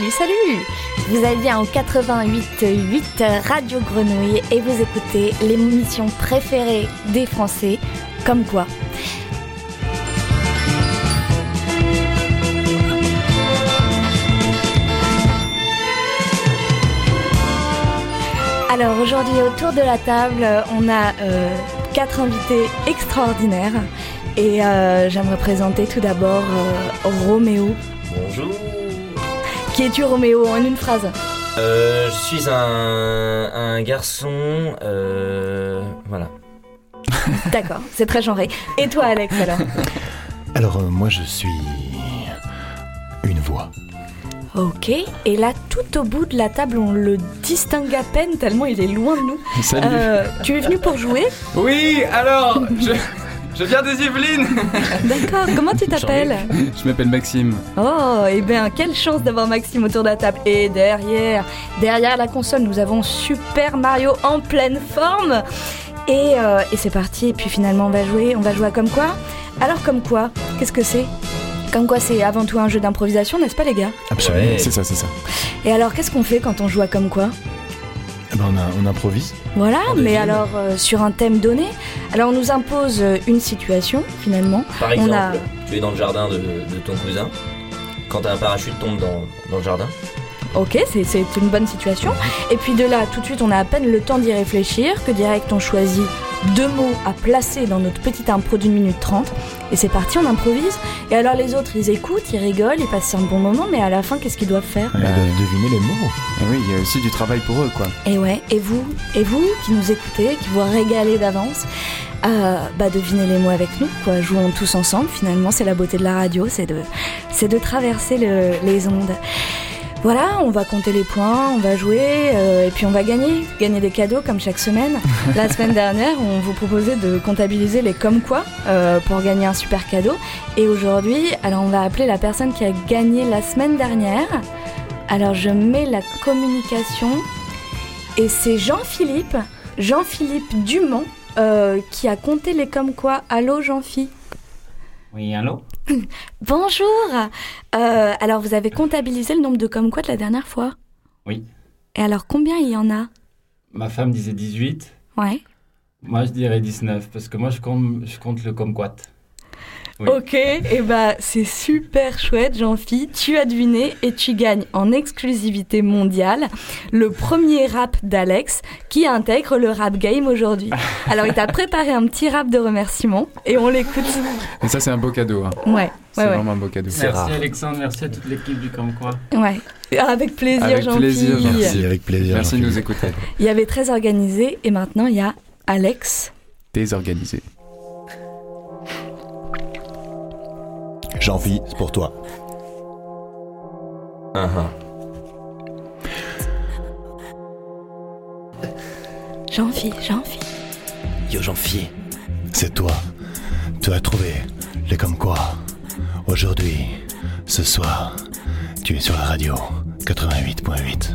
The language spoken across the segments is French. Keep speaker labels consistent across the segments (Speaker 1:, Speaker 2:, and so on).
Speaker 1: Salut, salut Vous êtes bien au 88.8 Radio Grenouille et vous écoutez l'émission préférée des Français, comme quoi Alors aujourd'hui autour de la table, on a euh, quatre invités extraordinaires et euh, j'aimerais présenter tout d'abord euh, Roméo.
Speaker 2: Bonjour.
Speaker 1: Qui es-tu Roméo en une phrase
Speaker 2: Euh, je suis un, un garçon. Euh, voilà.
Speaker 1: D'accord, c'est très genré. Et toi Alex alors
Speaker 3: Alors, euh, moi, je suis. Une voix.
Speaker 1: Ok, et là tout au bout de la table on le distingue à peine tellement il est loin de nous.
Speaker 4: Salut.
Speaker 1: Euh, tu es venu pour jouer
Speaker 4: Oui, alors, je, je viens des Yvelines.
Speaker 1: D'accord, comment tu t'appelles
Speaker 4: Je m'appelle Maxime.
Speaker 1: Oh, et bien, quelle chance d'avoir Maxime autour de la table. Et derrière, derrière la console, nous avons Super Mario en pleine forme. Et, euh, et c'est parti. Et puis finalement, on va jouer. On va jouer à comme quoi Alors, comme quoi Qu'est-ce que c'est Comme quoi, c'est avant tout un jeu d'improvisation, n'est-ce pas, les gars
Speaker 3: Absolument.
Speaker 2: Ouais.
Speaker 4: C'est ça, c'est ça.
Speaker 1: Et alors, qu'est-ce qu'on fait quand on joue à comme quoi
Speaker 3: Eh ben, on, a- on improvise.
Speaker 1: Voilà,
Speaker 2: On
Speaker 1: mais alors euh, sur un thème donné. Alors, on nous impose euh, une situation, finalement.
Speaker 2: Par
Speaker 1: On
Speaker 2: exemple,
Speaker 1: a-
Speaker 2: tu es dans le jardin de, de ton cousin. Quand un parachute tombe dans, dans le jardin.
Speaker 1: Ok, c'est c'est une bonne situation. Et puis de là, tout de suite, on a à peine le temps d'y réfléchir, que direct on choisit deux mots à placer dans notre petite impro d'une minute trente. Et c'est parti, on improvise. Et alors les autres, ils écoutent, ils rigolent, ils passent un bon moment, mais à la fin, qu'est-ce qu'ils doivent faire?
Speaker 3: Ils doivent deviner les mots.
Speaker 4: Et oui, il y a aussi du travail pour eux, quoi.
Speaker 1: Et ouais, et vous, et vous qui nous écoutez, qui vous régalez d'avance, euh, bah devinez les mots avec nous, quoi. Jouons tous ensemble. Finalement, c'est la beauté de la radio, c'est de, c'est de traverser le- les ondes. Voilà, on va compter les points, on va jouer, euh, et puis on va gagner, gagner des cadeaux comme chaque semaine. La semaine dernière, on vous proposait de comptabiliser les comme quoi euh, pour gagner un super cadeau. Et aujourd'hui, alors on va appeler la personne qui a gagné la semaine dernière. Alors je mets la communication et c'est Jean-Philippe, Jean-Philippe Dumont, euh, qui a compté les comme quoi. Allô Jean-Philippe
Speaker 5: Oui, allô?
Speaker 1: Bonjour Euh, Alors vous avez comptabilisé le nombre de comme quoi de la dernière fois?
Speaker 5: Oui.
Speaker 1: Et alors combien il y en a?
Speaker 5: Ma femme disait 18.
Speaker 1: Ouais.
Speaker 5: Moi, je dirais 19, parce que moi, je compte, je compte le kumquat. Oui.
Speaker 1: Ok, et bah c'est super chouette Jean-Philippe, tu as deviné et tu gagnes en exclusivité mondiale le premier rap d'Alex qui intègre le rap game aujourd'hui. Alors il t'a préparé un petit rap de remerciement et on l'écoute.
Speaker 4: Et ça, c'est un beau cadeau. hein.
Speaker 1: Ouais,
Speaker 4: C'est
Speaker 1: ouais, ouais.
Speaker 4: vraiment un beau cadeau.
Speaker 5: Merci
Speaker 2: rare.
Speaker 5: Alexandre, merci à toute l'équipe du Kumquat.
Speaker 1: Ouais. Avec plaisir,
Speaker 4: Avec
Speaker 1: Jean-Philippe.
Speaker 4: plaisir, Jean-Philippe.
Speaker 3: Merci, avec plaisir.
Speaker 4: Merci de nous écouter.
Speaker 1: Il y avait très organisé et maintenant il y a Alex.
Speaker 4: Désorganisé.
Speaker 3: Jean-Phi, c'est pour toi.
Speaker 2: Ah, ah.
Speaker 1: Jean-Philippe, Jean-Philippe.
Speaker 2: Yo, j'en fiais.
Speaker 3: C'est toi. Tu as trouvé les comme quoi. Aujourd'hui, ce soir, tu es sur la radio 88.8.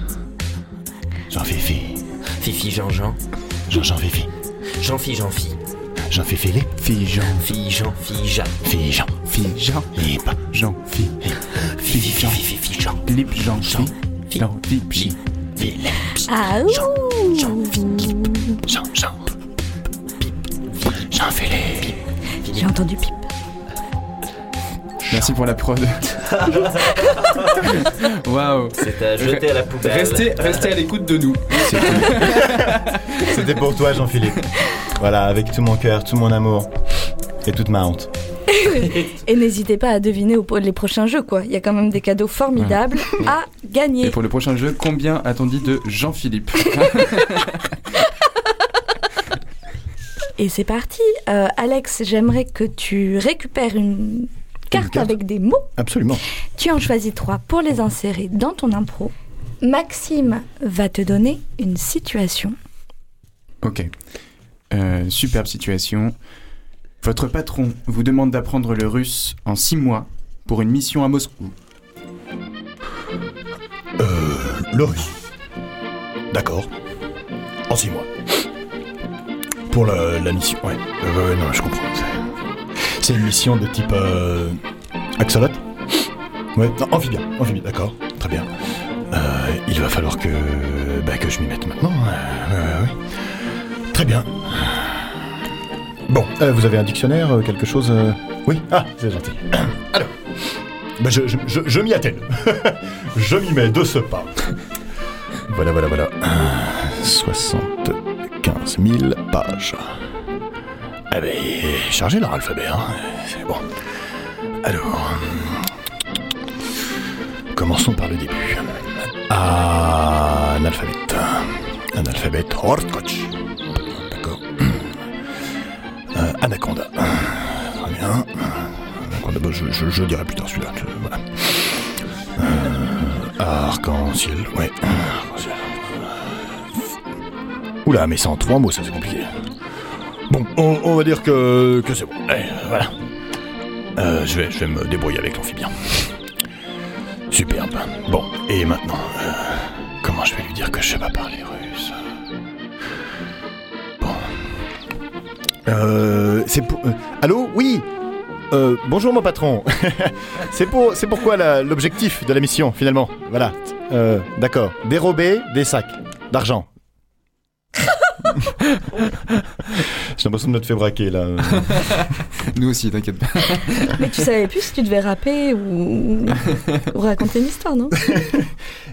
Speaker 3: Jean-Fifi.
Speaker 2: Fifi, Jean-Jean.
Speaker 3: Jean-Jean Fifi.
Speaker 2: Jean-Fi, Jean-Fi.
Speaker 3: Jean-Fifi Philippe.
Speaker 4: Fille Jean.
Speaker 2: Fille, Jean, fille, Jean.
Speaker 3: Jean.
Speaker 4: Fille Jean.
Speaker 3: Philippe.
Speaker 4: Jean.
Speaker 2: Fifi, Jean.
Speaker 4: Philippe Jean.
Speaker 2: Jean.
Speaker 4: Jean.
Speaker 2: Philippe.
Speaker 1: Ah.
Speaker 3: Jean. Jean. Jean-Philippe.
Speaker 1: J'ai entendu pipe.
Speaker 4: Merci pour la prod. Waouh.
Speaker 2: C'est à jeter à la poubelle.
Speaker 4: Restez, restez à l'écoute de nous.
Speaker 3: C'était pour toi, Jean-Philippe. Voilà, avec tout mon cœur, tout mon amour et toute ma honte.
Speaker 1: Et n'hésitez pas à deviner les prochains jeux, quoi. Il y a quand même des cadeaux formidables à
Speaker 4: Et
Speaker 1: gagner.
Speaker 4: pour le prochain jeu, combien a-t-on dit de Jean-Philippe
Speaker 1: Et c'est parti. Euh, Alex, j'aimerais que tu récupères une carte
Speaker 3: carte
Speaker 1: avec des mots.
Speaker 3: Absolument.
Speaker 1: Tu en choisis trois pour les insérer dans ton impro. Maxime va te donner une situation.
Speaker 4: Ok. Euh, superbe situation. Votre patron vous demande d'apprendre le russe en six mois pour une mission à Moscou.
Speaker 3: Euh, le russe. D'accord. En six mois. Pour la, mission, ouais. Euh, ouais, non, je comprends. C'est- une mission de type euh, axolote? Ouais, non, amphibien, amphibien, d'accord. Très bien. Il va falloir que, bah, que je m'y mette maintenant. Très bien. Bon, euh, vous avez un dictionnaire, euh, quelque chose euh, Oui Ah, c'est gentil. Alors, je, je m'y attelle. je m'y mets de ce pas. Voilà, voilà, voilà. 75 000 pages. Ah ben, chargez leur alphabet, hein. C'est bon. Alors, commençons par le début. Analphabète. Analphabète Hortkoch. Anaconda. Très bien. Anaconda, bah, je, je, je dirai plus tard celui-là. Voilà. Euh, Arc-en-ciel, ouais. Oula, mais c'est en trois mots, ça c'est compliqué. Bon, on, va dire que, que c'est bon. Allez, voilà. Euh, je, vais, je vais me débrouiller avec l'amphibien. Superbe. Bon, et maintenant, euh, comment je vais lui dire que je sais pas parler russe? Bon. Euh, c'est pour. euh, allô Oui euh, bonjour mon patron. c'est pour, c'est pourquoi la- l'objectif de la mission finalement. Voilà. Euh, d'accord. Dérober des sacs d'argent. J'ai l'impression de me faire braquer là.
Speaker 4: Nous aussi, t'inquiète pas.
Speaker 1: Mais tu savais plus si tu devais rapper ou, ou raconter une histoire, non?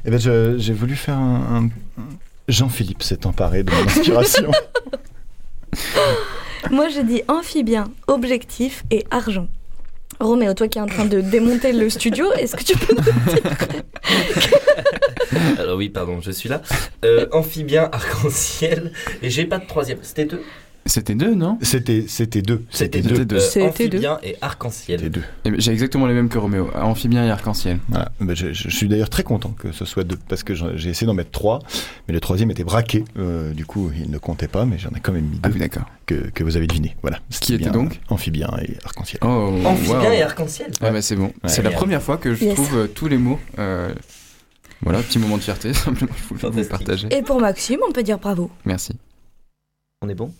Speaker 3: Eh ben, je- j'ai voulu faire un. un- Jean-Philippe s'est emparé de mon inspiration.
Speaker 1: Moi, je dis amphibien, objectif et argent. Roméo, toi qui es en train de démonter le studio, est-ce que tu peux nous
Speaker 2: Alors oui, pardon, je suis là. Euh, amphibien, arc-en-ciel, et j'ai pas de troisième. C'était deux?
Speaker 4: C'était deux, non?
Speaker 3: C'était, c'était deux.
Speaker 2: C'était
Speaker 3: deux.
Speaker 4: Deux.
Speaker 2: Euh,
Speaker 1: C'était deux.
Speaker 2: amphibien et
Speaker 3: C'était
Speaker 2: arc-en-ciel.
Speaker 3: deux.
Speaker 4: Eh ben, J'ai exactement les mêmes que Roméo. Amphibien et arc-en-ciel.
Speaker 3: Voilà. Ben, je, je suis d'ailleurs très content que ce soit deux, parce que j'ai essayé d'en mettre trois, mais le troisième était braqué. Euh, du coup, il ne comptait pas, mais j'en ai quand même mis
Speaker 4: Ah
Speaker 3: deux
Speaker 4: oui, d'accord.
Speaker 3: que, que vous avez deviné. Voilà.
Speaker 4: Qui était donc?
Speaker 3: Amphibien et arc-en-ciel.
Speaker 4: Oh,
Speaker 2: Amphibien et arc-en-ciel
Speaker 4: Ah bah c'est bon.
Speaker 3: Ouais.
Speaker 4: c'est la première fois que je
Speaker 1: Yes.
Speaker 4: trouve euh, tous les mots. euh, Voilà, petit moment de fierté, simplement, je voulais vous partager.
Speaker 1: Et pour Maxime, on peut dire bravo.
Speaker 4: Merci.
Speaker 2: On est bon?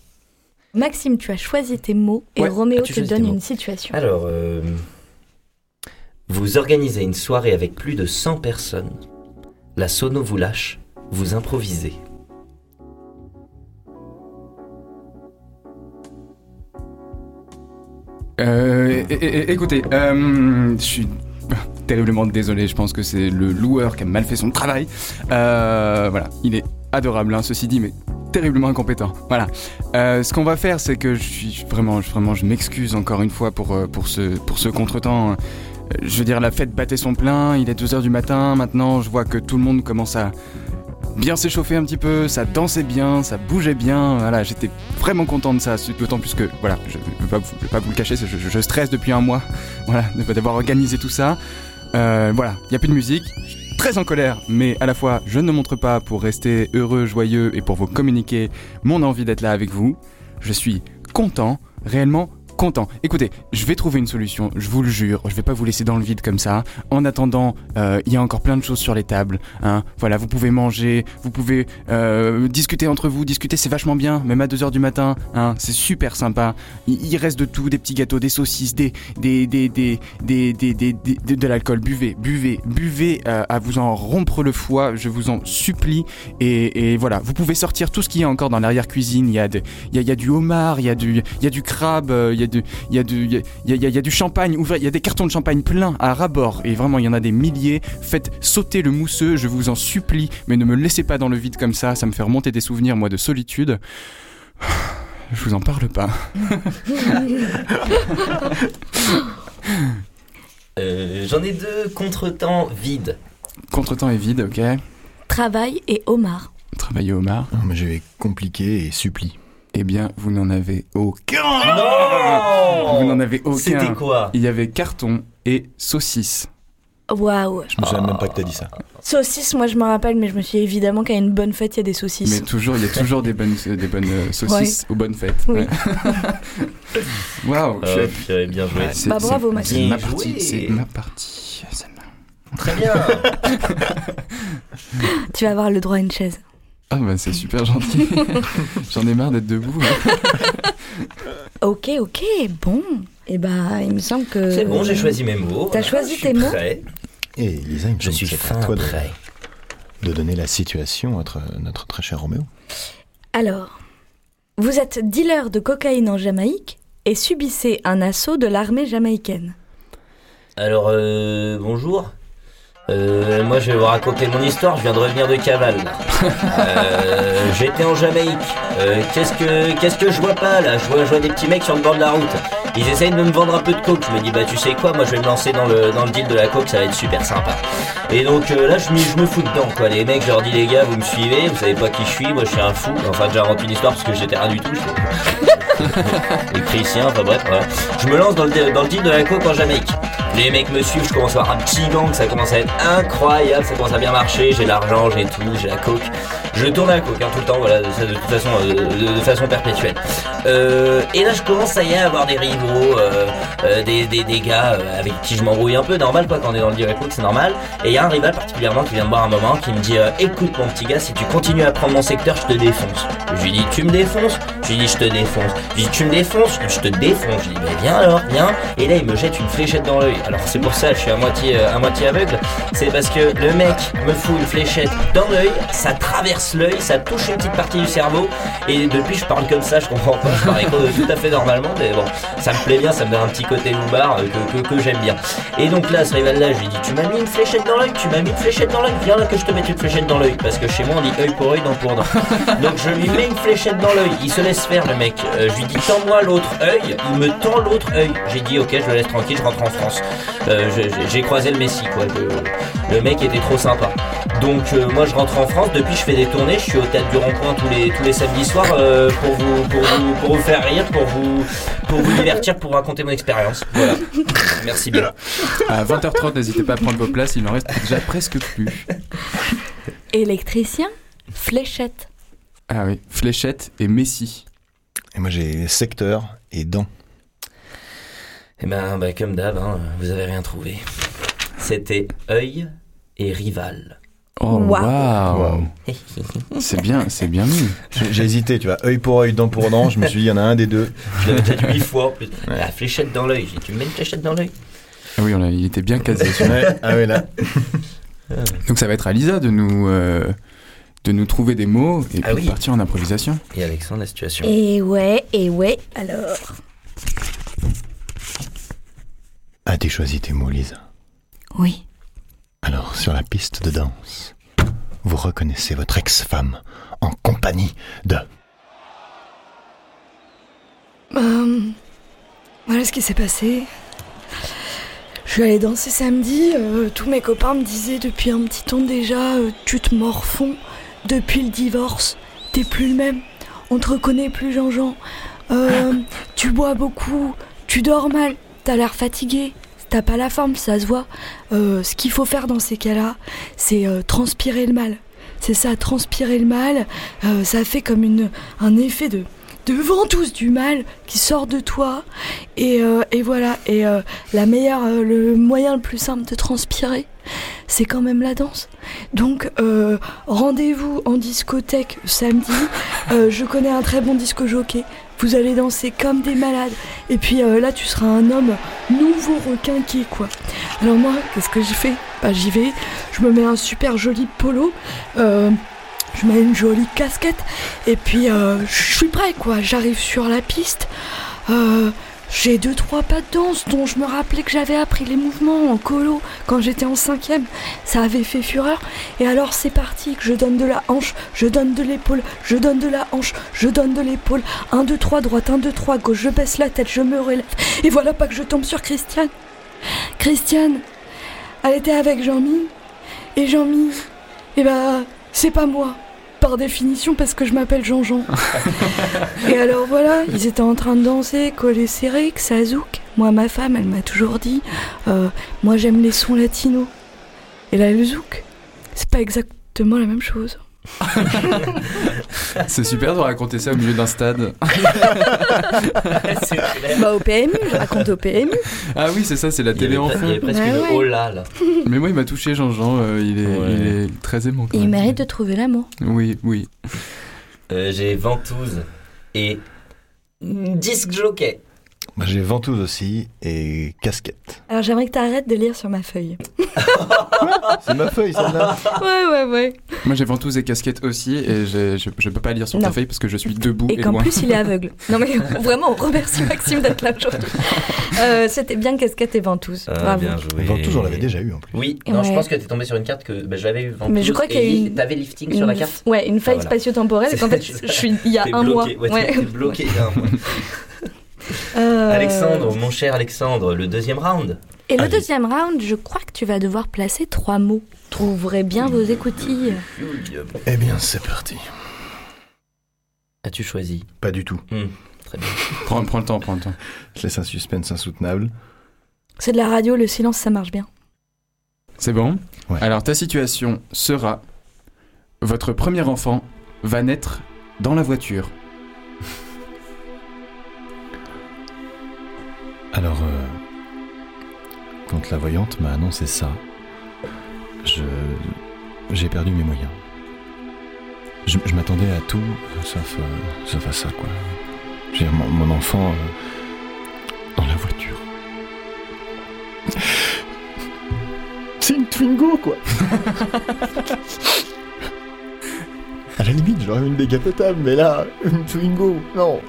Speaker 1: Maxime, tu as choisi tes mots et
Speaker 2: Ouais.
Speaker 1: Roméo te donne une situation.
Speaker 2: Alors, euh, vous organisez une soirée avec plus de 100 personnes. La sono vous lâche, vous improvisez.
Speaker 4: Euh, écoutez, euh, je suis terriblement désolé, je pense que c'est le loueur qui a mal fait son travail. Euh, voilà, il est adorable, hein, ceci dit, mais terriblement incompétent. Voilà. Euh, ce qu'on va faire, c'est que je suis vraiment, vraiment, je m'excuse encore une fois pour, euh, pour ce, pour ce contretemps. Euh, Je veux dire, la fête battait son plein, il est 2h du matin, maintenant je vois que tout le monde commence à bien s'échauffer un petit peu, ça dansait bien, ça bougeait bien, voilà, j'étais vraiment content de ça, d'autant plus que, voilà, je ne vais, pas vous- le cacher, je, stresse depuis un mois, voilà, d'avoir organisé tout ça. Voilà, il n'y a plus de musique, très en colère, mais à la fois, je ne montre pas pour rester heureux, joyeux et pour vous communiquer mon envie d'être là avec vous. Je suis content, réellement content. Écoutez, je vais trouver une solution, je vous le jure, je vais pas vous laisser dans le vide comme ça. En attendant, euh, il y a encore plein de choses sur les tables. Hein. Voilà, vous pouvez manger, vous pouvez euh, discuter entre vous, discuter c'est vachement bien, même à 2h du matin, hein, c'est super sympa. Il, reste de tout, des petits gâteaux, des saucisses, des, des, des, des, des, des, de, l'alcool. Buvez, buvez, buvez euh, à vous en rompre le foie, je vous en supplie. Et, voilà, vous pouvez sortir tout ce qu'il y a encore dans l'arrière-cuisine. Il y, a de- y, a, y a du homard, il y a du, y a du crabe, y a du, il y a du, il y a, il y a- il y a du champagne. Il y a des cartons de champagne pleins à ras-bord. Et vraiment, il y en a des milliers. Faites sauter le mousseux, je vous en supplie. Mais ne me laissez pas dans le vide comme ça. Ça me fait remonter des souvenirs, moi, de solitude. Je vous en parle pas.
Speaker 2: Euh, J'en ai deux contretemps vides.
Speaker 4: Contretemps est vide, ok.
Speaker 1: Travail et homard.
Speaker 4: Travailler homard.
Speaker 3: Non, mais je vais compliquer et supplie.
Speaker 4: Eh bien, vous n'en avez aucun.
Speaker 2: Non
Speaker 4: Vous n'en avez aucun.
Speaker 2: C'était quoi?
Speaker 4: Il y avait carton et saucisse.
Speaker 1: Waouh.
Speaker 3: Je me souviens même pas que t'as dit ça.
Speaker 1: Saucisses, moi je me rappelle, mais je me suis dit, évidemment qu'à une bonne fête, il y a des
Speaker 4: Mais
Speaker 1: saucisses.
Speaker 4: toujours, il y a toujours des bonnes, euh, des bonnes euh, saucisses aux bonnes fêtes.
Speaker 1: Oui.
Speaker 4: Waouh. je suis
Speaker 2: Euh, purée, bien joué.
Speaker 4: c'est-
Speaker 1: Bah, bravo,
Speaker 4: C'est ma
Speaker 2: Bien
Speaker 4: partie.
Speaker 2: joué.
Speaker 4: C'est ma partie.
Speaker 2: Très bien.
Speaker 1: Tu vas avoir le droit à une chaise.
Speaker 4: Ah bah c'est super gentil. J'en ai marre d'être debout. hein.
Speaker 1: Ok, ok, bon. Et bah, il me semble que.
Speaker 2: C'est bon, j'ai choisi mes mots.
Speaker 1: T'as
Speaker 2: Voilà,
Speaker 1: choisi
Speaker 2: je suis
Speaker 1: tes mots
Speaker 2: prêt.
Speaker 3: Et Lisa, il me
Speaker 2: Je
Speaker 3: semble
Speaker 2: suis fin
Speaker 3: toi
Speaker 2: prêt.
Speaker 3: de donner la situation à notre, notre très cher Roméo.
Speaker 1: Alors, vous êtes dealer de cocaïne en Jamaïque et subissez un assaut de l'armée jamaïcaine.
Speaker 2: Alors, euh, bonjour. Euh, moi, je vais vous raconter mon histoire. Je viens de revenir de cavale. Euh, J'étais en Jamaïque. Euh, qu'est-ce que qu'est-ce que je vois pas là? Je vois, je vois des petits mecs sur le bord de la route. Ils essayent de me vendre un peu de coke. Je me dis bah tu sais quoi, moi je vais me lancer dans le dans le deal de la coke, ça va être super sympa. Et donc euh, là je, je me fous dedans quoi. Les mecs, je leur dis les gars, vous me suivez, vous savez pas qui je suis, moi je suis un fou. Enfin j'invente une histoire parce que j'étais rien du tout. Et Christian, enfin bref, voilà. Je me lance dans le, dans le deal de la coke en Jamaïque. Les mecs me suivent, je commence à avoir un petit gang, ça commence à être incroyable, ça commence à bien marcher, j'ai l'argent, j'ai tout, j'ai la coke. Je tourne à la coke hein, tout le temps, voilà, de, de façon, euh, de façon perpétuelle. Euh, et là je commence à y avoir des rivaux, euh, euh, des, des, des gars avec qui je m'embrouille un peu, normal quoi, quand on est dans le à coke, c'est normal. Et il y a un rival particulièrement qui vient me voir un moment, qui me dit écoute mon petit gars, si tu continues à prendre mon secteur, je te défonce. Je lui dis tu me défonces? Je lui dis je te défonce. Je lui dis tu me défonces? Je te défonce. Je lui dis mais viens alors, viens. Et là il me jette une fléchette dans l'œil. Alors c'est pour ça que je suis à moitié, à moitié aveugle. C'est parce que le mec me fout une fléchette dans l'œil, ça traverse l'œil, ça touche une petite partie du cerveau. Et depuis je parle comme ça, je comprends pas. Je euh, tout à fait normalement, mais bon, ça me plaît bien, ça me donne un petit côté loupard euh, que, que, que j'aime bien. Et donc là, ce rival là, je lui dis tu m'as mis une fléchette dans l'œil, tu m'as mis une fléchette dans l'œil, viens là que je te mette une fléchette dans l'œil. Parce que chez moi on dit œil pour œil, dent pour dent. Donc je lui mets une fléchette dans l'œil, il se laisse faire le mec. Euh, je lui dis tends-moi l'autre œil, il me tend l'autre œil. J'ai dit ok, je le laisse tranquille, je rentre en France. Euh, j'ai- croisé le Messi quoi. Le, le mec était trop sympa. Donc euh, moi je rentre en France, depuis je fais des tournées, je suis au théâtre du rond-point tous les, tous les samedis soirs pour, vous, pour, vous, pour vous faire rire, pour vous, pour vous divertir, pour vous raconter mon expérience. Voilà. Merci bien.
Speaker 4: À 20h30, n'hésitez pas à prendre vos places, il en reste déjà presque plus.
Speaker 1: Électricien, fléchette.
Speaker 4: Ah oui, Fléchette et Messi.
Speaker 3: Et moi, j'ai secteur et dents.
Speaker 2: Eh ben, bah, comme d'hab, hein, vous avez rien trouvé. C'était œil et rival.
Speaker 4: Oh
Speaker 1: Waouh.
Speaker 4: waouh C'est bien, c'est bien mis.
Speaker 3: J'ai hésité, tu vois, œil pour œil, dent pour dent. Je me suis dit, il y en a un des deux.
Speaker 2: Je l'avais déjà dit huit fois en plus. La fléchette dans l'œil. J'ai dit, tu me mets une fléchette dans l'œil
Speaker 4: Ah oui, on a- il était bien casé.
Speaker 3: Ouais, ah ouais, là.
Speaker 4: Donc ça va être à Lisa de nous, euh, de nous trouver des mots et
Speaker 2: Ah
Speaker 4: puis
Speaker 2: oui.
Speaker 4: de partir en improvisation.
Speaker 2: Et Alexandre, la situation.
Speaker 1: Et ouais, et ouais, alors.
Speaker 3: As-tu choisi tes mots, Lisa
Speaker 1: Oui.
Speaker 3: Alors, sur la piste de danse, vous reconnaissez votre ex-femme en compagnie de...
Speaker 1: Euh, voilà ce qui s'est passé. Je suis allée danser samedi. euh, tous mes copains me disaient depuis un petit temps déjà euh, Tu te morfonds depuis le divorce. T'es plus le même. On te reconnaît plus, Jean-Jean. Euh, tu bois beaucoup. Tu dors mal. T'as l'air fatigué. T'as pas la forme, ça se voit. Euh, ce qu'il faut faire dans ces cas-là, c'est euh, transpirer le mal. C'est ça, transpirer le mal. Euh, ça fait comme une, un effet de, de ventouse du mal qui sort de toi. Et, et voilà. Et la meilleure, le moyen le plus simple de transpirer, c'est quand même la danse. Donc, rendez-vous en discothèque samedi. Je connais un très bon disco jockey. Vous allez danser comme des malades. Et puis euh, là, tu seras un homme nouveau requinqué, quoi. Alors moi, qu'est-ce que j'ai fait Bah j'y vais. Je me mets un super joli polo. Euh, je mets une jolie casquette. Et puis, euh, je suis prêt, quoi. J'arrive sur la piste. J'ai deux, trois pas de danse dont je me rappelais que j'avais appris les mouvements en colo quand j'étais en cinquième. Ça avait fait fureur. Et alors, c'est parti, que je donne de la hanche, je donne de l'épaule, je donne de la hanche, je donne de l'épaule. Un, deux, trois, droite, un, deux, trois, gauche, je baisse la tête, je me relève. Et voilà pas que je tombe sur Christiane. Christiane, elle était avec Jean-Mi. Et Jean-Mi, eh ben, c'est pas moi. Par définition, parce que je m'appelle Jean-Jean. Et alors voilà, ils étaient en train de danser, collés serrés, que ça zouk. Moi, ma femme, elle m'a toujours dit euh, Moi, j'aime les sons latinos. Et là, le zouk, c'est pas exactement la même chose.
Speaker 4: C'est super de raconter ça au milieu d'un stade.
Speaker 1: Bah, au PMU, je raconte au PMU.
Speaker 4: Ah oui, c'est ça, c'est la télé en
Speaker 2: pre- il y avait
Speaker 4: fond.
Speaker 2: presque
Speaker 1: Bah
Speaker 2: une
Speaker 1: ouais.
Speaker 2: là là.
Speaker 4: Mais moi, il m'a touché, Jean-Jean. euh, il, est,
Speaker 2: Ouais.
Speaker 4: il est très aimant. quand
Speaker 1: Il
Speaker 4: même.
Speaker 1: mérite de trouver l'amour.
Speaker 4: Oui, oui.
Speaker 2: Euh, J'ai ventouse et disque jockey.
Speaker 3: Moi j'ai ventouse aussi et casquette.
Speaker 1: Alors j'aimerais que tu arrêtes de lire sur ma feuille.
Speaker 3: C'est ma feuille celle-là.
Speaker 1: Ouais, ouais, ouais.
Speaker 4: Moi j'ai ventouse et casquette aussi et je, je, je peux pas lire sur ta
Speaker 1: Non.
Speaker 4: feuille parce que je suis debout et,
Speaker 1: Et qu'en plus il est aveugle. Non mais vraiment, on remercie Maxime d'être là aujourd'hui. Euh, C'était bien casquette et ventouse.
Speaker 2: Ah,
Speaker 1: Bravo.
Speaker 2: bien joué.
Speaker 3: Ventouse on l'avait déjà eu en plus.
Speaker 2: Oui, non, je pense que t'es tombé sur une carte que bah, j'avais eu. Ventouse,
Speaker 1: Mais je crois qu'il y a une-
Speaker 2: T'avais lifting sur la carte
Speaker 1: Ouais, une faille
Speaker 2: Ah, voilà.
Speaker 1: spatio-temporelle. Et qu'en fait, je, suis il y a un
Speaker 2: bloqué,
Speaker 1: mois.
Speaker 2: ouais,
Speaker 1: Ouais.
Speaker 2: bloqué il y a un mois.
Speaker 1: Euh,
Speaker 2: Alexandre, mon cher Alexandre, le deuxième round.
Speaker 1: Et le
Speaker 3: Allez.
Speaker 1: deuxième round, je crois que tu vas devoir placer trois mots. Trouverez bien vos écoutilles.
Speaker 3: Eh bien c'est parti.
Speaker 2: As-tu choisi?
Speaker 3: Pas du tout.
Speaker 2: Très bien.
Speaker 4: Prends, prends le temps, prends le temps.
Speaker 3: Je laisse un suspense insoutenable.
Speaker 1: C'est de la radio, le silence, ça marche bien.
Speaker 4: C'est bon?
Speaker 3: Ouais.
Speaker 4: Alors ta situation sera votre premier enfant va naître dans la voiture.
Speaker 3: Alors, euh, quand la voyante m'a annoncé ça, je j'ai perdu mes moyens. Je, je m'attendais à tout, sauf, euh, sauf à ça, quoi. Je veux dire, mon, mon enfant euh, dans la voiture. C'est une Twingo, quoi. à la limite, j'aurais eu une décapotable, mais là, une Twingo, non.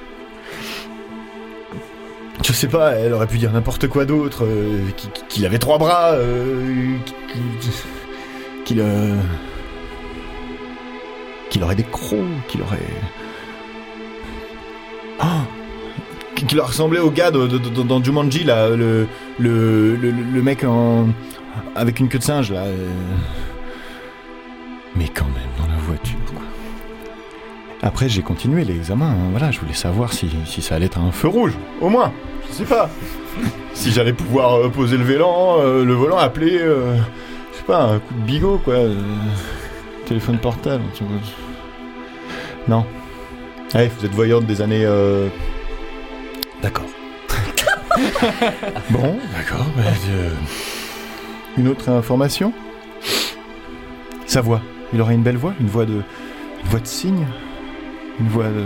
Speaker 3: Je sais pas, elle aurait pu dire n'importe quoi d'autre, euh, qu'il avait trois bras, euh, qu'il- euh, qu'il aurait des crocs, qu'il aurait... Ah Qu'il ressemblé au gars dans Jumanji, là, le, le, le, le mec en, avec une queue de singe, là. Mais quand même, dans la voiture, quoi. Après, j'ai continué l'examen, hein, voilà, je voulais savoir si, si ça allait être un feu rouge, au moins, je sais pas. si j'allais pouvoir euh, poser le volant, euh, le volant, appeler, euh, je sais pas, un coup de bigot, quoi. euh, téléphone portable. tu vois. Non. Allez, vous êtes voyante des années... D'accord. bon, d'accord. bah, euh, Une autre information? Sa voix. Il aurait une belle voix, une voix de... Une voix de cygne? Une voix de...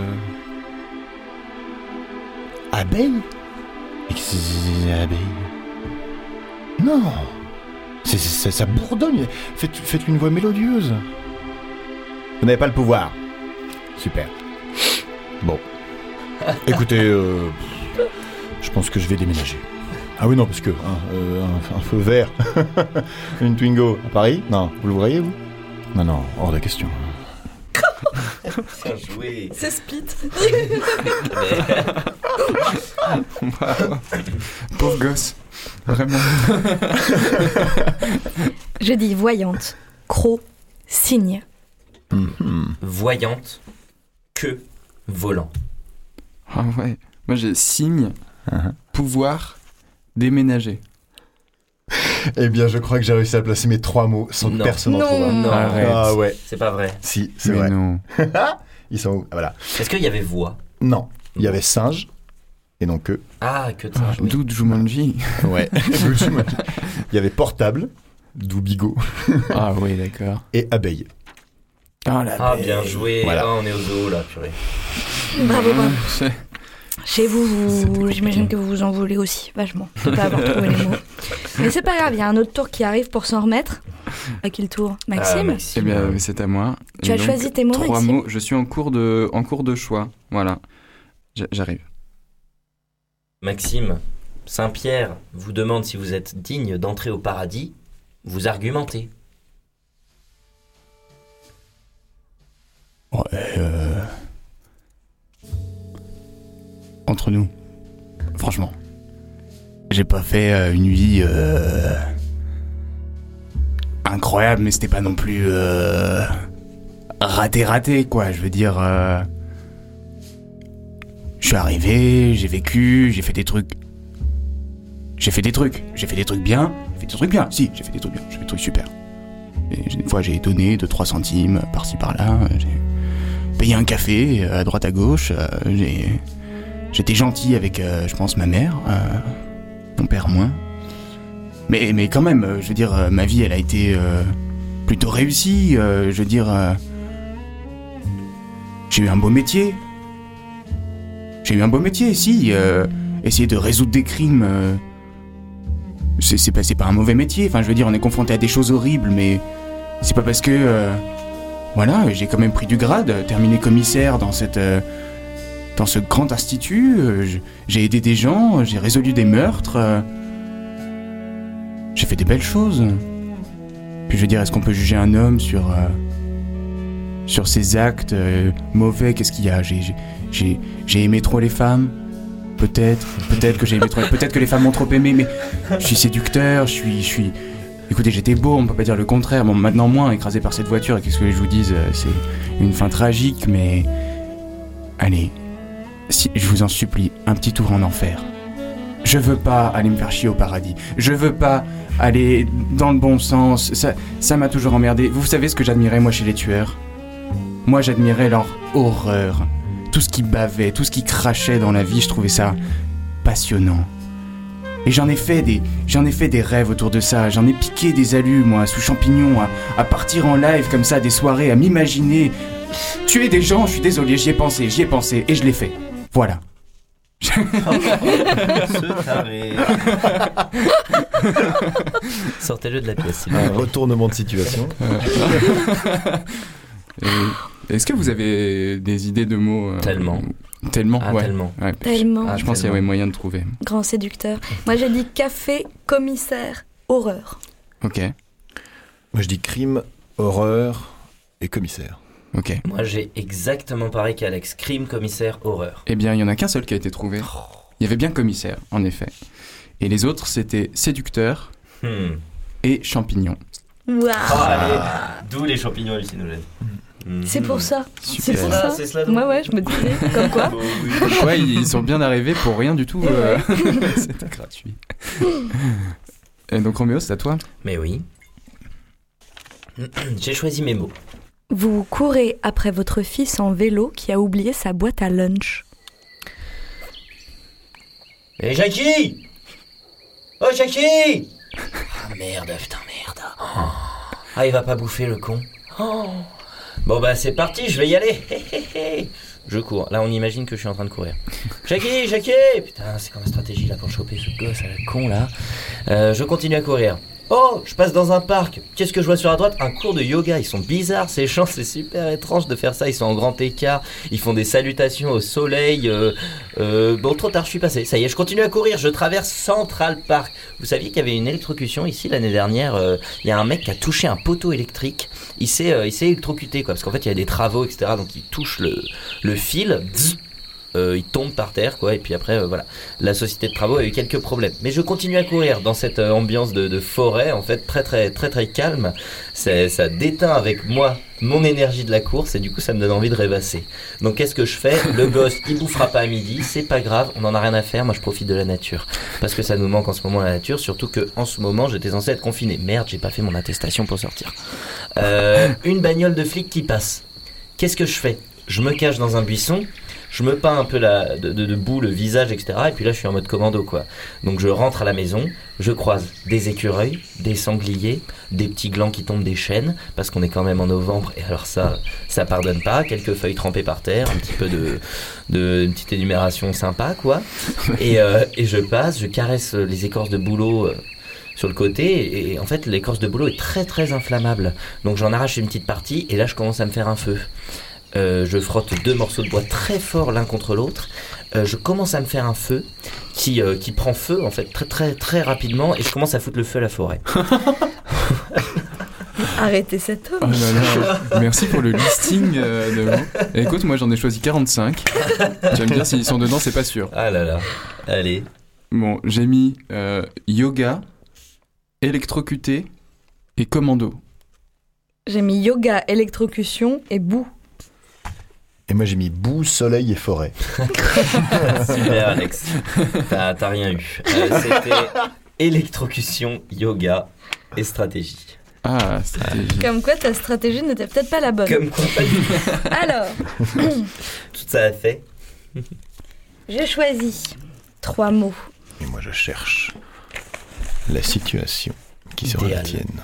Speaker 3: Abeille? Et Non C'est c'est- ça bourdonne Faites, faites une voix mélodieuse Vous n'avez pas le pouvoir Super. Bon. Écoutez, euh, je pense que je vais déménager. Ah oui, non, parce que hein, euh, un, un feu vert, une Twingo à Paris Non, vous le voyez, vous Non, non, hors de question.
Speaker 2: Bien joué.
Speaker 1: C'est Split.
Speaker 4: Pauvre gosse. Vraiment.
Speaker 1: Je dis voyante, croc, cygne.
Speaker 3: Mhm.
Speaker 2: Voyante, que volant.
Speaker 4: Ah ouais. Moi j'ai signe,
Speaker 3: Uh-huh.
Speaker 4: pouvoir, déménager.
Speaker 3: Eh bien, je crois que j'ai réussi à placer mes trois mots sans que
Speaker 2: Non.
Speaker 3: personne en trouve un.
Speaker 2: Non,
Speaker 4: Arrête.
Speaker 3: Ah ouais,
Speaker 2: c'est pas vrai.
Speaker 3: si, c'est
Speaker 4: Mais
Speaker 3: vrai.
Speaker 4: non.
Speaker 3: Ils sont où? Ah, Voilà.
Speaker 2: Est-ce qu'il y avait voix?
Speaker 3: Non, il y avait singe, et donc que.
Speaker 2: Ah, que de
Speaker 4: Ah,
Speaker 2: singe.
Speaker 4: D'où Jumanji.
Speaker 3: Ouais. il y avait portable, d'où bigot,
Speaker 4: Ah oui, d'accord.
Speaker 3: et abeille.
Speaker 4: Ah la
Speaker 2: Ah, bien joué.
Speaker 3: Voilà.
Speaker 2: Ah, on est au zoo là, purée.
Speaker 1: Bravo, bravo. Chez vous, j'imagine que vous vous en voulez aussi, vachement, de pas avoir trouvé les mots. Mais c'est pas grave, il y a un autre tour qui arrive pour s'en remettre. À qui le tour
Speaker 2: Ah,
Speaker 1: Maxime
Speaker 4: Eh bien, c'est à moi.
Speaker 1: Tu
Speaker 4: Et
Speaker 1: as
Speaker 4: donc,
Speaker 1: choisi tes mots,
Speaker 4: Trois
Speaker 1: Maxime
Speaker 4: mots. Je suis en cours de, en cours de choix. Voilà. J'arrive.
Speaker 2: Maxime, Saint-Pierre vous demande si vous êtes digne d'entrer au paradis. Vous argumentez.
Speaker 6: Ouais, Entre nous, franchement, j'ai pas fait euh, une vie euh, incroyable, mais c'était pas non plus euh, raté raté quoi. Je veux dire, je suis arrivé, j'ai vécu, j'ai fait des trucs, j'ai fait des trucs, j'ai fait des trucs bien, j'ai fait des trucs bien. Si, j'ai fait des trucs bien, j'ai fait des trucs super. Une fois, j'ai donné 2-3 centimes par-ci par-là. J'ai payé un café à droite à gauche. j'ai j'étais gentil avec, euh, je pense, ma mère. euh, mon père moins. Mais mais quand même, euh, je veux dire, ma vie, elle a été plutôt réussie. je veux dire, j'ai eu un beau métier. J'ai eu un beau métier, si.
Speaker 4: essayer de résoudre des crimes. c'est pas, pas un mauvais métier. Enfin, je veux dire, on est confronté à des choses horribles, mais c'est pas parce que. voilà, j'ai quand même pris du grade, terminé commissaire dans cette. Dans ce grand institut. euh, j'ai aidé des gens, j'ai résolu des meurtres. euh, j'ai fait des belles choses. Puis je veux dire, est-ce qu'on peut juger un homme sur. euh, sur ses actes mauvais? Qu'est-ce qu'il y a? J'ai- aimé trop les femmes Peut-être, peut-être que j'ai aimé trop. Peut-être que les femmes m'ont trop aimé, mais je suis séducteur, je suis. Je suis... Écoutez, j'étais beau, on peut pas dire le contraire. Bon, maintenant moins, écrasé par cette voiture, qu'est-ce que je vous dise C'est une fin tragique, mais. Allez, si, je vous en supplie, un petit tour en enfer. Je veux pas aller me faire chier au paradis. Je veux pas aller dans le bon sens. Ça, ça m'a toujours emmerdé. Vous savez ce que j'admirais moi chez les tueurs? Moi, j'admirais leur horreur. Tout ce qui bavait, tout ce qui crachait dans la vie, je trouvais ça passionnant. Et j'en ai fait des, ai fait des rêves autour de ça. J'en ai piqué des alus, moi, sous champignons, à partir en live comme ça, des soirées, à m'imaginer tuer des gens. Je suis désolé, j'y ai pensé, j'y ai pensé, et je l'ai fait. Voilà.
Speaker 2: Sortez-le de la pièce,
Speaker 3: Un retournement de situation.
Speaker 7: Est-ce que vous avez des idées de mots euh,
Speaker 2: Tellement.
Speaker 7: Tellement,
Speaker 2: Ah,
Speaker 7: ouais.
Speaker 2: tellement.
Speaker 7: Ouais.
Speaker 1: Tellement.
Speaker 2: Ah,
Speaker 7: Je pense qu'il y avait moyen de trouver.
Speaker 1: Grand séducteur. Moi, j'ai dit café, commissaire, horreur.
Speaker 7: Ok,
Speaker 3: Moi, je dis crime, horreur et commissaire.
Speaker 7: Ok.
Speaker 2: Moi, j'ai exactement pareil qu'Alex. Crime, commissaire, horreur.
Speaker 7: Eh bien, il y en a qu'un seul qui a été trouvé. Il y avait bien commissaire, en effet. Et les autres, c'était séducteur
Speaker 2: Hmm.
Speaker 7: et champignon.
Speaker 2: Ah. D'où les champignons hallucinogènes. Hmm.
Speaker 1: C'est pour ça. C'est pour
Speaker 2: Ah,
Speaker 1: ça.
Speaker 2: c'est cela.
Speaker 1: Ouais, ouais, je me disais. Comme quoi.
Speaker 2: Oui.
Speaker 7: Ouais, ils sont bien arrivés pour rien du tout. euh, C'était gratuit. Et donc, Roméo, c'est à toi
Speaker 2: Mais oui. J'ai choisi mes mots.
Speaker 1: Vous courez après votre fils en vélo qui a oublié sa boîte à lunch.
Speaker 2: Et Jackie Oh Jackie Ah merde, putain merde. Ah il va pas bouffer le con. Bon bah c'est parti, je vais y aller. Hé, hé, hé. Je cours. Là on imagine que je suis en train de courir. Jackie, Jackie Putain c'est ma stratégie là pour choper ce gosse à la con là? Euh, Je continue à courir. Oh, je passe dans un parc. Qu'est-ce que je vois sur la droite? Un cours de yoga. Ils sont bizarres, ces gens. C'est super étrange de faire ça. Ils sont en grand écart. Ils font des salutations au soleil. euh, euh, bon, trop tard, je suis passé. Ça y est, je continue à courir. Je traverse Central Park. Vous saviez qu'il y avait une électrocution ici l'année dernière. euh, Il y a un mec qui a touché un poteau électrique. Il s'est, euh, électrocuté, quoi. Parce qu'en fait, il y a des travaux, etc. Donc, il touche le, le fil. Euh, il tombe par terre, quoi. Et puis après, euh, voilà. La société de travaux a eu quelques problèmes. Mais je continue à courir dans cette euh, ambiance de, forêt, en fait, très, très, très, très calme. C'est- Ça déteint avec moi mon énergie de la course et du coup, ça me donne envie de rêvasser. Donc, qu'est-ce que je fais? Le gosse, il bouffera pas à midi, c'est pas grave, on en a rien à faire. Moi, je profite de la nature parce que ça nous manque en ce moment la nature. Surtout que en ce moment, j'étais censé être confiné. Merde, j'ai pas fait mon attestation pour sortir. Euh, une bagnole de flic qui passe. Qu'est-ce que je fais? Je me cache dans un buisson. Je me peins un peu la, de, de, de boue le visage, etc. Et puis là, je suis en mode commando, quoi. Donc je rentre à la maison, je croise des écureuils, des sangliers, des petits glands qui tombent des chênes, parce qu'on est quand même en novembre, et alors ça, ça pardonne pas. Quelques feuilles trempées par terre, un petit peu de, de une petite énumération sympa, quoi. Et, euh, et je passe, je caresse les écorces de bouleau. euh, sur le côté et en fait l'écorce de bouleau est très très inflammable donc j'en arrache une petite partie et là je commence à me faire un feu euh, je frotte deux morceaux de bois très forts l'un contre l'autre. Euh, je commence à me faire un feu qui, euh, qui prend feu en fait très très très rapidement et je commence à foutre le feu à la forêt.
Speaker 1: Arrêtez cet
Speaker 7: Oh
Speaker 1: homme.
Speaker 7: là là, merci pour le listing euh, de. Et écoute, moi j'en ai choisi 45. Tu vas me dire s'ils sont dedans, c'est pas sûr.
Speaker 2: Ah là là. Allez.
Speaker 7: Bon, j'ai mis euh, yoga, électrocuté et commando.
Speaker 1: J'ai mis yoga, électrocution et boue.
Speaker 3: Et moi, j'ai mis boue, soleil et forêt.
Speaker 2: Super Alex. T'as rien eu. Euh, C'était électrocution, yoga et stratégie.
Speaker 7: Ah, stratégie.
Speaker 1: Comme quoi, ta stratégie n'était peut-être pas la bonne.
Speaker 2: Comme quoi pas du
Speaker 1: Alors,
Speaker 2: tout ça a fait.
Speaker 1: j'ai choisi trois mots.
Speaker 3: Et moi, je cherche la situation qui sera la tienne.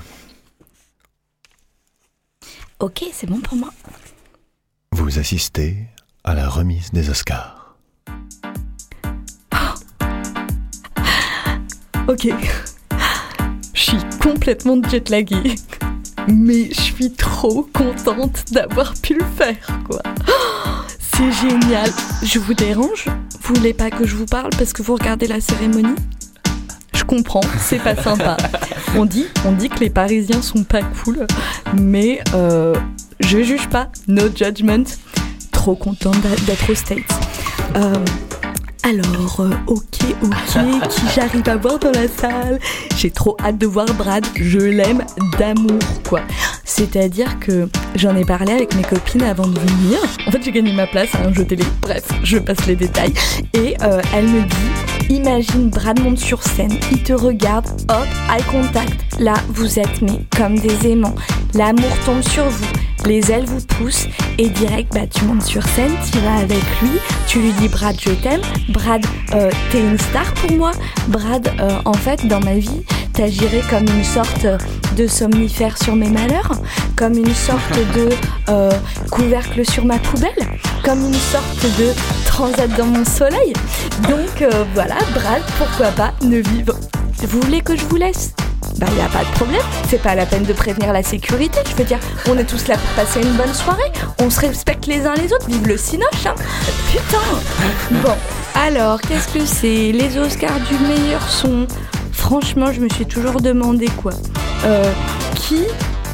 Speaker 1: Ok, c'est bon pour moi.
Speaker 3: Vous assistez à la remise des Oscars.
Speaker 1: Ok. Je suis complètement jetlaguée. Mais je suis trop contente d'avoir pu le faire, quoi. C'est génial. Je vous dérange? Vous voulez pas que je vous parle parce que vous regardez la cérémonie? Je comprends, c'est pas sympa. On dit, on dit que les Parisiens sont pas cool, mais euh, je juge pas. No judgment. Trop contente d'être aux States. Euh, alors, euh, ok, ok, qui j'arrive à voir dans la salle? J'ai trop hâte de voir Brad, je l'aime d'amour, quoi. C'est-à-dire que j'en ai parlé avec mes copines avant de venir. En fait, j'ai gagné ma place à un jeu télé. Bref, je passe les détails. Et euh, elle me dit Imagine Brad monte sur scène, il te regarde, hop, eye contact. Là, vous êtes mais comme des aimants. L'amour tombe sur vous, les ailes vous poussent et direct, bah tu montes sur scène, tu vas avec lui, tu lui dis Brad, je t'aime. Brad, euh, t'es une star pour moi. Brad, euh, en fait, dans ma vie, t'agirais comme une sorte de somnifère sur mes malheurs, comme une sorte de euh, couvercle sur ma poubelle, comme une sorte de transat dans mon soleil. Donc euh, voilà, Brad, pourquoi pas ne vivre? Vous voulez que je vous laisse? Bah y a pas de problème, c'est pas la peine de prévenir la sécurité, je veux dire, on est tous là pour passer une bonne soirée, on se respecte les uns les autres, vive le cinoche hein. Putain. Bon, alors qu'est-ce que c'est? Les Oscars du meilleur son Franchement, je me suis toujours demandé quoi. Euh, qui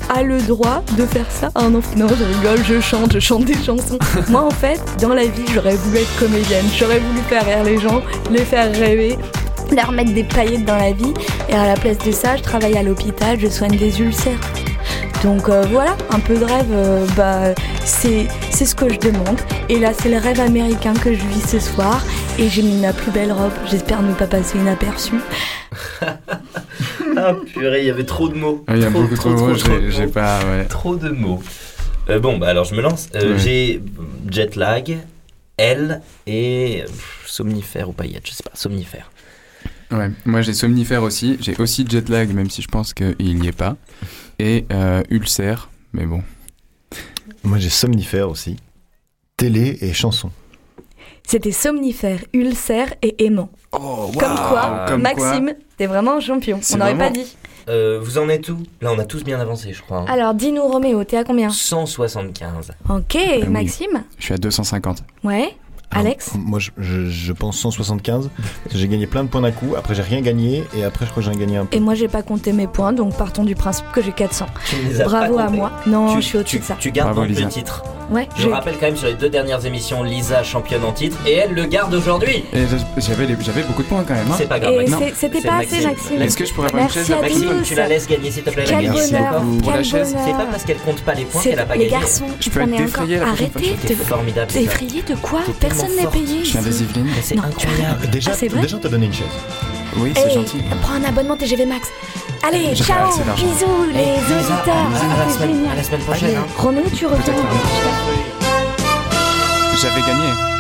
Speaker 1: a le droit de faire ça à un enfant Non, je rigole, je chante, je chante des chansons. Moi, en fait, dans la vie, j'aurais voulu être comédienne. J'aurais voulu faire rire les gens, les faire rêver, leur mettre des paillettes dans la vie. Et à la place de ça, je travaille à l'hôpital, je soigne des ulcères. Donc euh, voilà, un peu de rêve, euh, bah, c'est c'est ce que je demande. Et là, c'est le rêve américain que je vis ce soir. Et j'ai mis ma plus belle robe, j'espère ne pas passer inaperçue.
Speaker 2: Ah purée, il y avait trop de mots.
Speaker 4: Ah, Il y a
Speaker 2: Trop,
Speaker 4: beaucoup trop de
Speaker 2: trop,
Speaker 4: mots,
Speaker 2: trop, trop
Speaker 4: j'ai
Speaker 2: de
Speaker 4: j'ai
Speaker 2: mots.
Speaker 4: pas. Ouais.
Speaker 2: Trop de mots. Euh, bon, bah alors je me lance. Euh,
Speaker 4: Ouais.
Speaker 2: J'ai jet lag, L et pff, somnifère ou paillette, je sais pas, somnifère.
Speaker 4: Ouais, moi j'ai somnifère aussi, j'ai aussi jet lag, même si je pense qu'il n'y est pas, et euh, ulcère, mais bon.
Speaker 3: Moi j'ai somnifère aussi. Télé et chanson.
Speaker 1: C'était somnifère, ulcère et aimant.
Speaker 4: Oh,
Speaker 1: Comme quoi,
Speaker 4: Comme
Speaker 1: Maxime, t'es vraiment un champion.
Speaker 4: C'est
Speaker 1: On n'aurait
Speaker 4: vraiment-
Speaker 1: pas dit.
Speaker 2: Euh, vous en êtes où? Là, on a tous bien avancé, je crois. hein.
Speaker 1: Alors, dis-nous, Roméo, t'es à combien?
Speaker 2: 175.
Speaker 1: Ok,
Speaker 4: oui.
Speaker 1: Maxime
Speaker 4: Je suis à 250.
Speaker 1: Ouais
Speaker 3: Alors,
Speaker 1: Alex
Speaker 3: Moi je, je- je pense 175. parce que J'ai gagné plein de points d'un coup. Après j'ai rien gagné. Et après je crois que j'en ai gagné un peu.
Speaker 1: Et moi, j'ai pas compté mes points, donc partons du principe que j'ai 400.
Speaker 2: Tu ne les as
Speaker 1: Bravo
Speaker 2: pas
Speaker 1: à moi. Non,
Speaker 2: tu,
Speaker 1: je suis au-dessus de ça.
Speaker 2: Tu gardes
Speaker 4: Bravo,
Speaker 2: donc
Speaker 4: Lisa.
Speaker 2: le titre.
Speaker 1: Ouais,
Speaker 2: Je
Speaker 1: j'ai-
Speaker 2: rappelle quand même sur les deux dernières émissions, Lisa championne en titre et elle le garde aujourd'hui.
Speaker 4: J'avais les- j'avais beaucoup de points quand même. hein.
Speaker 2: C'est pas grave.
Speaker 1: C'était pas assez,
Speaker 2: Maxime.
Speaker 4: Est-ce que je pourrais avoir une chaise
Speaker 1: à.
Speaker 2: Maxime, tu la laisses gagner s'il te plaît la
Speaker 1: Quel bonheur.
Speaker 4: Pour la chaise.
Speaker 2: C'est pas parce qu'elle compte pas les points qu'elle a pas
Speaker 1: les
Speaker 2: gagné.
Speaker 1: garçons,
Speaker 4: Je peux être
Speaker 1: encore.
Speaker 4: défrayé
Speaker 1: Arrêtez de. Effrayé de quoi?
Speaker 2: T'es
Speaker 1: Personne n'est payé
Speaker 4: Je viens des Yvelines.
Speaker 2: C'est incroyable.
Speaker 3: Déjà,
Speaker 1: Ah, c'est vrai
Speaker 3: déjà t'as donné une chaise.
Speaker 4: Oui, c'est
Speaker 1: Hey,
Speaker 4: gentil.
Speaker 1: Prends un abonnement TGV Max. Allez, ciao, bisous les
Speaker 2: Hey, Lisa,
Speaker 1: auditeurs.
Speaker 2: à- à la semaine-
Speaker 1: génial.
Speaker 2: à la semaine prochaine, hein.
Speaker 1: Roméo, tu reviens.
Speaker 4: J'avais gagné.